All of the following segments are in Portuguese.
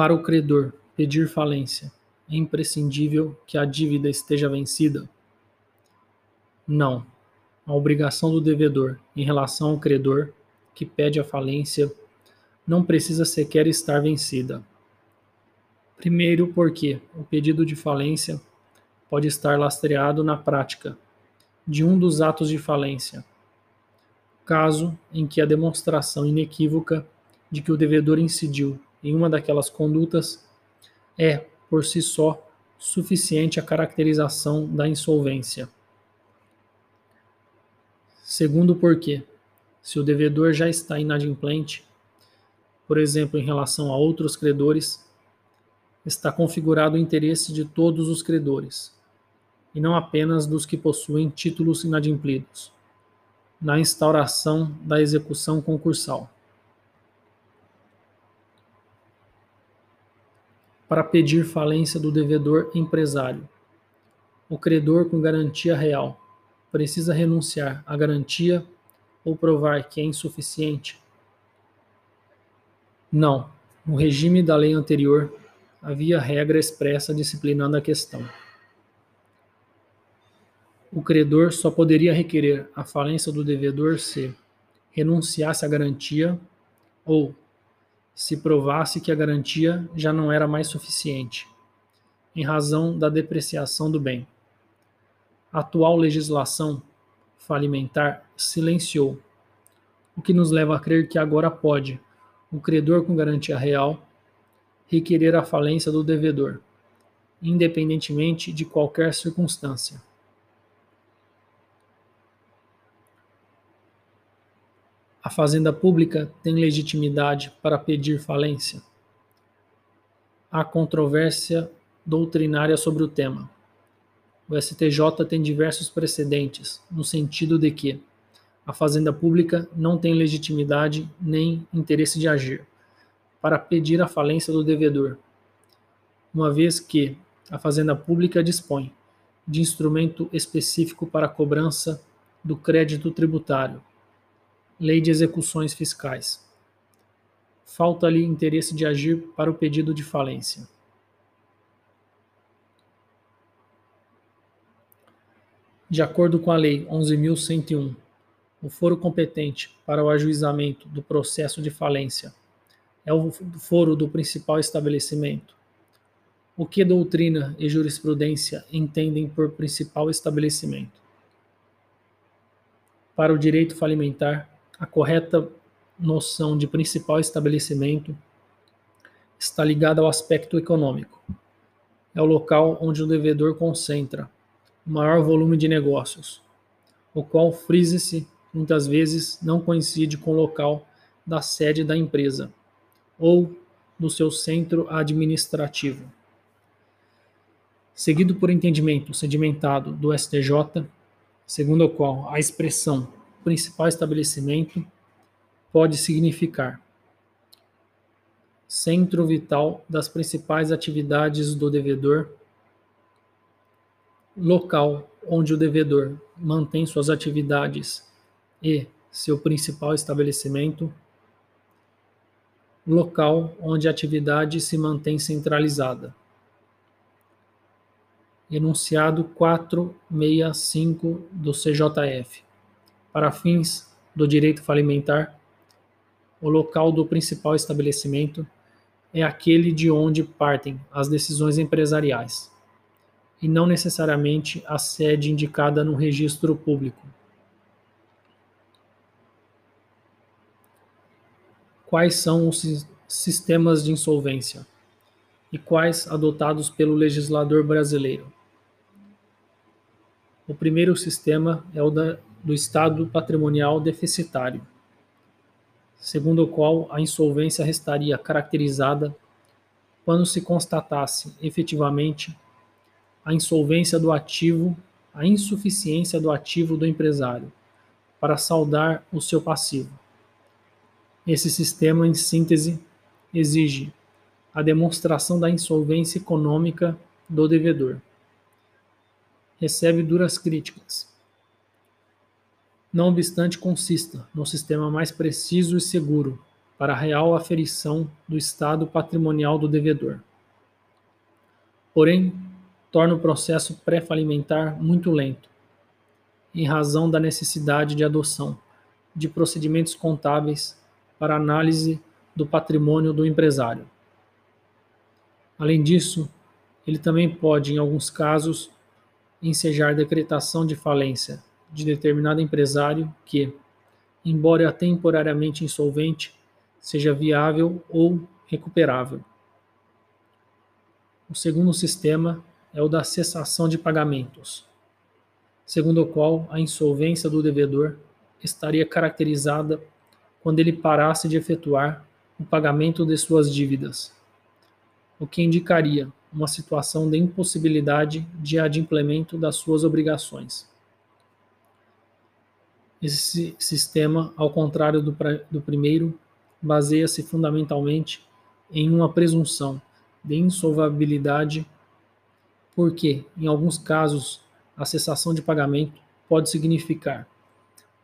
Para o credor pedir falência, é imprescindível que a dívida esteja vencida? Não. A obrigação do devedor em relação ao credor que pede a falência não precisa sequer estar vencida. Primeiro, porque o pedido de falência pode estar lastreado na prática de um dos atos de falência, caso em que a demonstração inequívoca de que o devedor incidiu em uma daquelas condutas é, por si só, suficiente a caracterização da insolvência. Segundo porque, se o devedor já está inadimplente, por exemplo, em relação a outros credores, está configurado o interesse de todos os credores, e não apenas dos que possuem títulos inadimplidos, na instauração da execução concursal. Para pedir falência do devedor empresário, o credor com garantia real precisa renunciar à garantia ou provar que é insuficiente? Não. No regime da lei anterior, havia regra expressa disciplinando a questão. O credor só poderia requerer a falência do devedor se renunciasse à garantia ou se provasse que a garantia já não era mais suficiente, em razão da depreciação do bem. A atual legislação falimentar silenciou, o que nos leva a crer que agora pode o credor com garantia real requerer a falência do devedor, independentemente de qualquer circunstância. A Fazenda Pública tem legitimidade para pedir falência? Há controvérsia doutrinária sobre o tema. O STJ tem diversos precedentes, no sentido de que a Fazenda Pública não tem legitimidade nem interesse de agir para pedir a falência do devedor, uma vez que a Fazenda Pública dispõe de instrumento específico para a cobrança do crédito tributário, Lei de Execuções Fiscais. Falta-lhe interesse de agir para o pedido de falência. De acordo com a Lei 11.101, o foro competente para o ajuizamento do processo de falência é o foro do principal estabelecimento. O que doutrina e jurisprudência entendem por principal estabelecimento? Para o direito falimentar, a correta noção de principal estabelecimento está ligada ao aspecto econômico. É o local onde o devedor concentra o maior volume de negócios, o qual, frise-se, muitas vezes não coincide com o local da sede da empresa ou do seu centro administrativo. Seguido por entendimento sedimentado do STJ, segundo o qual a expressão principal estabelecimento pode significar centro vital das principais atividades do devedor, local onde o devedor mantém suas atividades e seu principal estabelecimento, local onde a atividade se mantém centralizada. Enunciado 465 do CJF. Para fins do direito falimentar, o local do principal estabelecimento é aquele de onde partem as decisões empresariais, e não necessariamente a sede indicada no registro público. Quais são os sistemas de insolvência e quais adotados pelo legislador brasileiro? O primeiro sistema é o da, do estado patrimonial deficitário, segundo o qual a insolvência restaria caracterizada quando se constatasse efetivamente a insolvência do ativo, a insuficiência do ativo do empresário para saldar o seu passivo esse sistema, em síntese, exige a demonstração da insolvência econômica do devedor. Recebe duras críticas. Não obstante, consista no sistema mais preciso e seguro para a real aferição do estado patrimonial do devedor. Porém, torna o processo pré-falimentar muito lento, em razão da necessidade de adoção de procedimentos contábeis para análise do patrimônio do empresário. Além disso, ele também pode, em alguns casos, ensejar decretação de falência de determinado empresário que, embora temporariamente insolvente, seja viável ou recuperável. O segundo sistema é o da cessação de pagamentos, segundo o qual a insolvência do devedor estaria caracterizada quando ele parasse de efetuar o pagamento de suas dívidas, o que indicaria uma situação de impossibilidade de adimplemento das suas obrigações. Esse sistema, ao contrário do, do primeiro, baseia-se fundamentalmente em uma presunção de insolvabilidade, porque, em alguns casos, a cessação de pagamento pode significar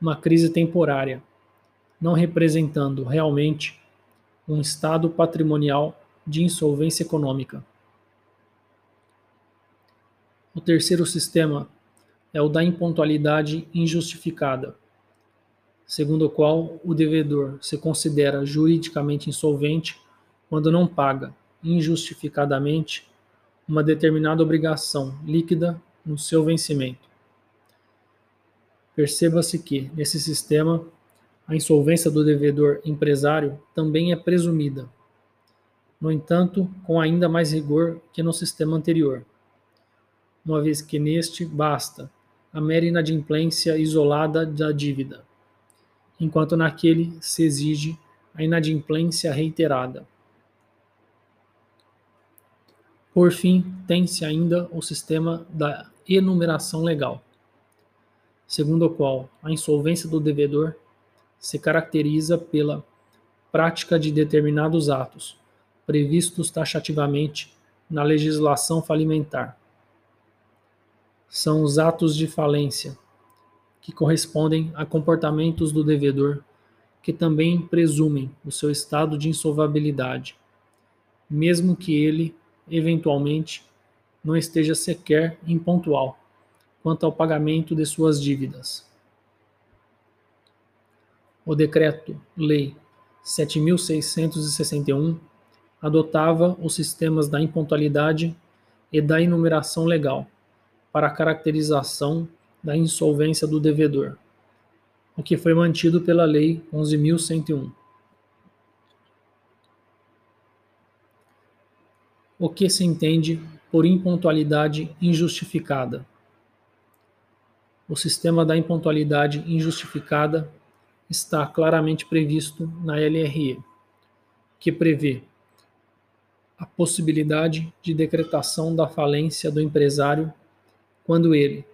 uma crise temporária, não representando realmente um estado patrimonial de insolvência econômica. O terceiro sistema é o da impontualidade injustificada, segundo o qual o devedor se considera juridicamente insolvente quando não paga injustificadamente uma determinada obrigação líquida no seu vencimento. Perceba-se que, nesse sistema, a insolvência do devedor empresário também é presumida, no entanto, com ainda mais rigor que no sistema anterior, uma vez que neste basta a mera inadimplência isolada da dívida, enquanto naquele se exige a inadimplência reiterada. Por fim, tem-se ainda o sistema da enumeração legal segundo o qual a insolvência do devedor se caracteriza pela prática de determinados atos previstos taxativamente na legislação falimentar. São os atos de falência, que correspondem a comportamentos do devedor que também presumem o seu estado de insolvabilidade, mesmo que ele, eventualmente, não esteja sequer impontual quanto ao pagamento de suas dívidas. O Decreto-Lei 7661 adotava os sistemas da impontualidade e da enumeração legal para a caracterização da insolvência do devedor, o que foi mantido pela Lei 11.101. O que se entende por impontualidade injustificada? O sistema da impontualidade injustificada está claramente previsto na LRE, que prevê a possibilidade de decretação da falência do empresário quando ele,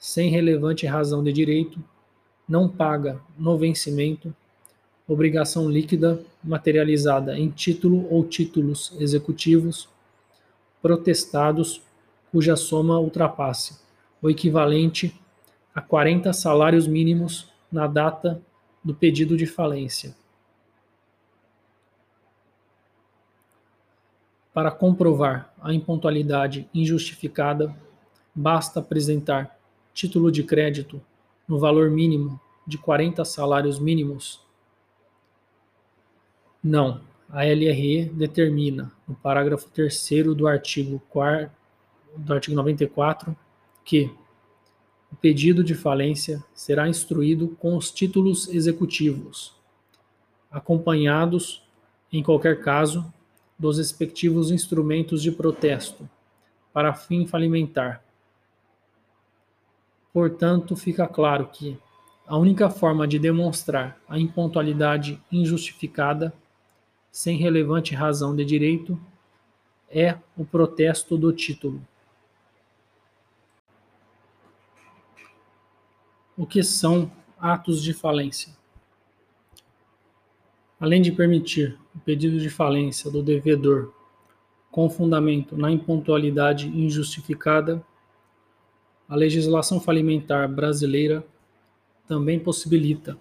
sem relevante razão de direito, não paga no vencimento obrigação líquida materializada em título ou títulos executivos protestados cuja soma ultrapasse o equivalente a 40 salários mínimos na data do pedido de falência. Para comprovar a impontualidade injustificada, basta apresentar título de crédito no valor mínimo de 40 salários mínimos? Não. A LRE determina, no parágrafo 3 do artigo 4 do artigo 94, que o pedido de falência será instruído com os títulos executivos, acompanhados, em qualquer caso, dos respectivos instrumentos de protesto, para fim falimentar. Portanto, fica claro que a única forma de demonstrar a impontualidade injustificada, sem relevante razão de direito, é o protesto do título. O que são atos de falência? Além de permitir o pedido de falência do devedor com fundamento na impontualidade injustificada, a legislação falimentar brasileira também possibilita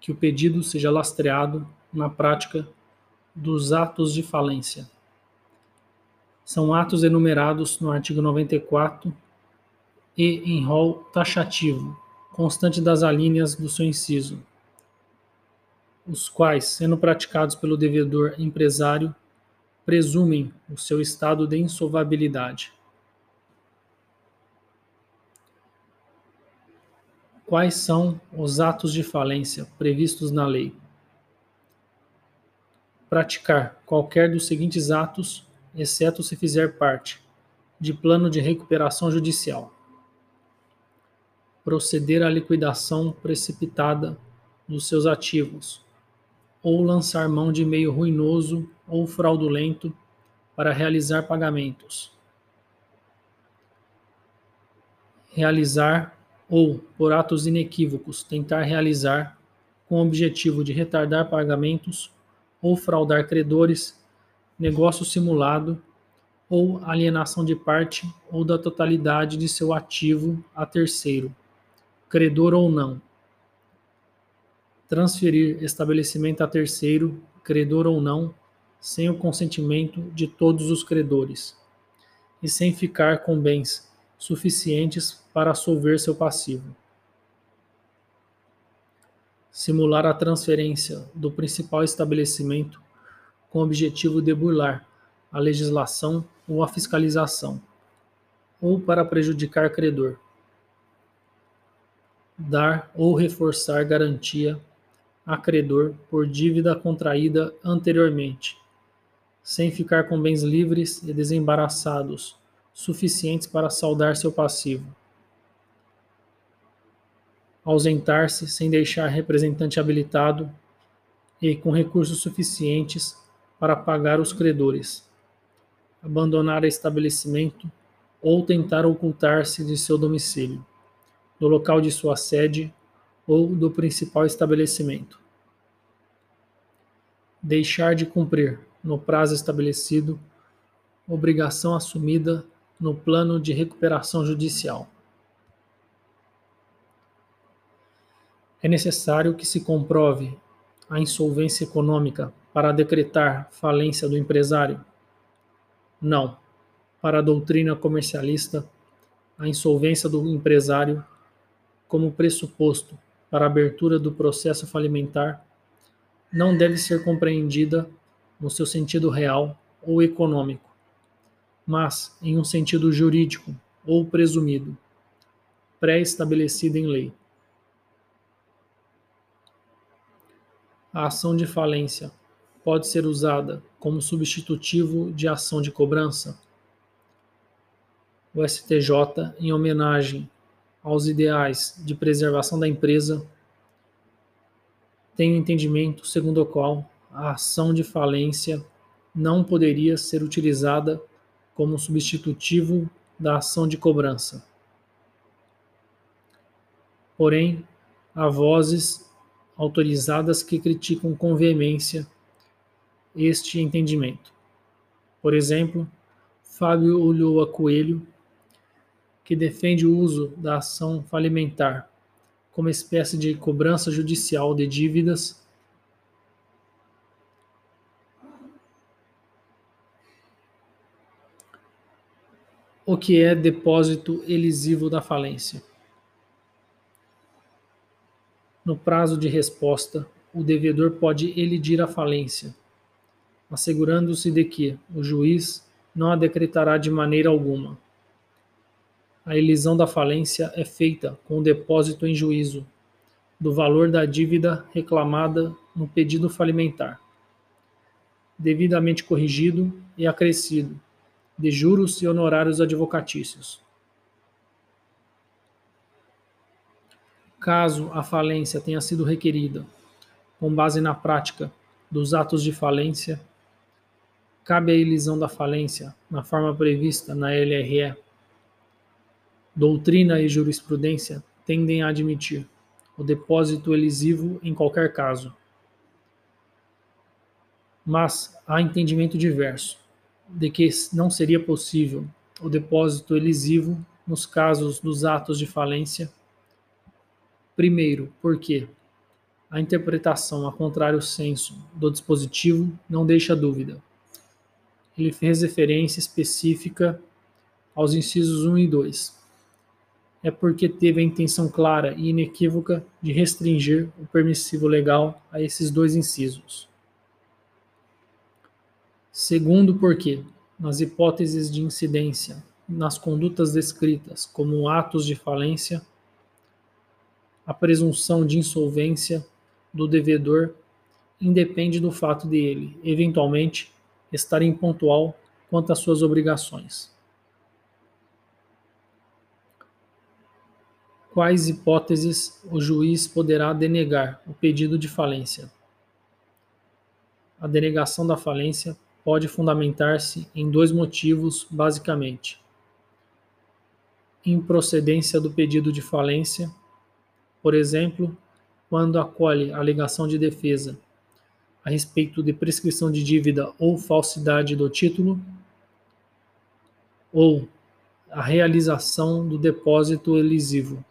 que o pedido seja lastreado na prática dos atos de falência. São atos enumerados no artigo 94 e em rol taxativo, constante das alíneas do seu inciso, os quais, sendo praticados pelo devedor empresário, presumem o seu estado de insolvabilidade. Quais são os atos de falência previstos na lei? Praticar qualquer dos seguintes atos, exceto se fizer parte de plano de recuperação judicial. Proceder à liquidação precipitada dos seus ativos, ou lançar mão de meio ruinoso ou fraudulento para realizar pagamentos. Realizar ou, por atos inequívocos, tentar realizar, com o objetivo de retardar pagamentos ou fraudar credores, negócio simulado ou alienação de parte ou da totalidade de seu ativo a terceiro, credor ou não. Transferir estabelecimento a terceiro, credor ou não, sem o consentimento de todos os credores e sem ficar com bens suficientes para solver seu passivo. Simular a transferência do principal estabelecimento com o objetivo de burlar a legislação ou a fiscalização, ou para prejudicar credor. Dar ou reforçar garantia a credor por dívida contraída anteriormente, sem ficar com bens livres e desembaraçados suficientes para saldar seu passivo. Ausentar-se sem deixar representante habilitado e com recursos suficientes para pagar os credores. Abandonar estabelecimento ou tentar ocultar-se de seu domicílio, do local de sua sede ou do principal estabelecimento. Deixar de cumprir, no prazo estabelecido, obrigação assumida no plano de recuperação judicial. É necessário que se comprove a insolvência econômica para decretar falência do empresário? Não. Para a doutrina comercialista, a insolvência do empresário, como pressuposto para a abertura do processo falimentar, não deve ser compreendida no seu sentido real ou econômico mas em um sentido jurídico ou presumido, pré-estabelecido em lei. A ação de falência pode ser usada como substitutivo de ação de cobrança. O STJ, em homenagem aos ideais de preservação da empresa, tem o um entendimento segundo o qual a ação de falência não poderia ser utilizada como substitutivo da ação de cobrança. Porém, há vozes autorizadas que criticam com veemência este entendimento. Por exemplo, Fábio Ulloa Coelho, que defende o uso da ação falimentar como espécie de cobrança judicial de dívidas que é depósito elisivo da falência. No prazo de resposta, o devedor pode elidir a falência, assegurando-se de que o juiz não a decretará de maneira alguma. A elisão da falência é feita com o depósito em juízo do valor da dívida reclamada no pedido falimentar, devidamente corrigido e acrescido de juros e honorários advocatícios. Caso a falência tenha sido requerida com base na prática dos atos de falência, cabe a elisão da falência na forma prevista na LRE. Doutrina e jurisprudência tendem a admitir o depósito elisivo em qualquer caso. Mas há entendimento diverso de que não seria possível o depósito elisivo nos casos dos atos de falência. Primeiro, porque A interpretação a contrário senso do dispositivo não deixa dúvida. Ele fez referência específica aos incisos 1 e 2. É porque teve a intenção clara e inequívoca de restringir o permissivo legal a esses dois incisos. Segundo, porque, nas hipóteses de incidência, nas condutas descritas como atos de falência, a presunção de insolvência do devedor independe do fato de ele, eventualmente, estar impontual quanto às suas obrigações. Quais hipóteses o juiz poderá denegar o pedido de falência? A denegação da falência pode fundamentar-se em dois motivos, basicamente: improcedência do pedido de falência, por exemplo, quando acolhe alegação de defesa a respeito de prescrição de dívida ou falsidade do título, ou a realização do depósito elisivo.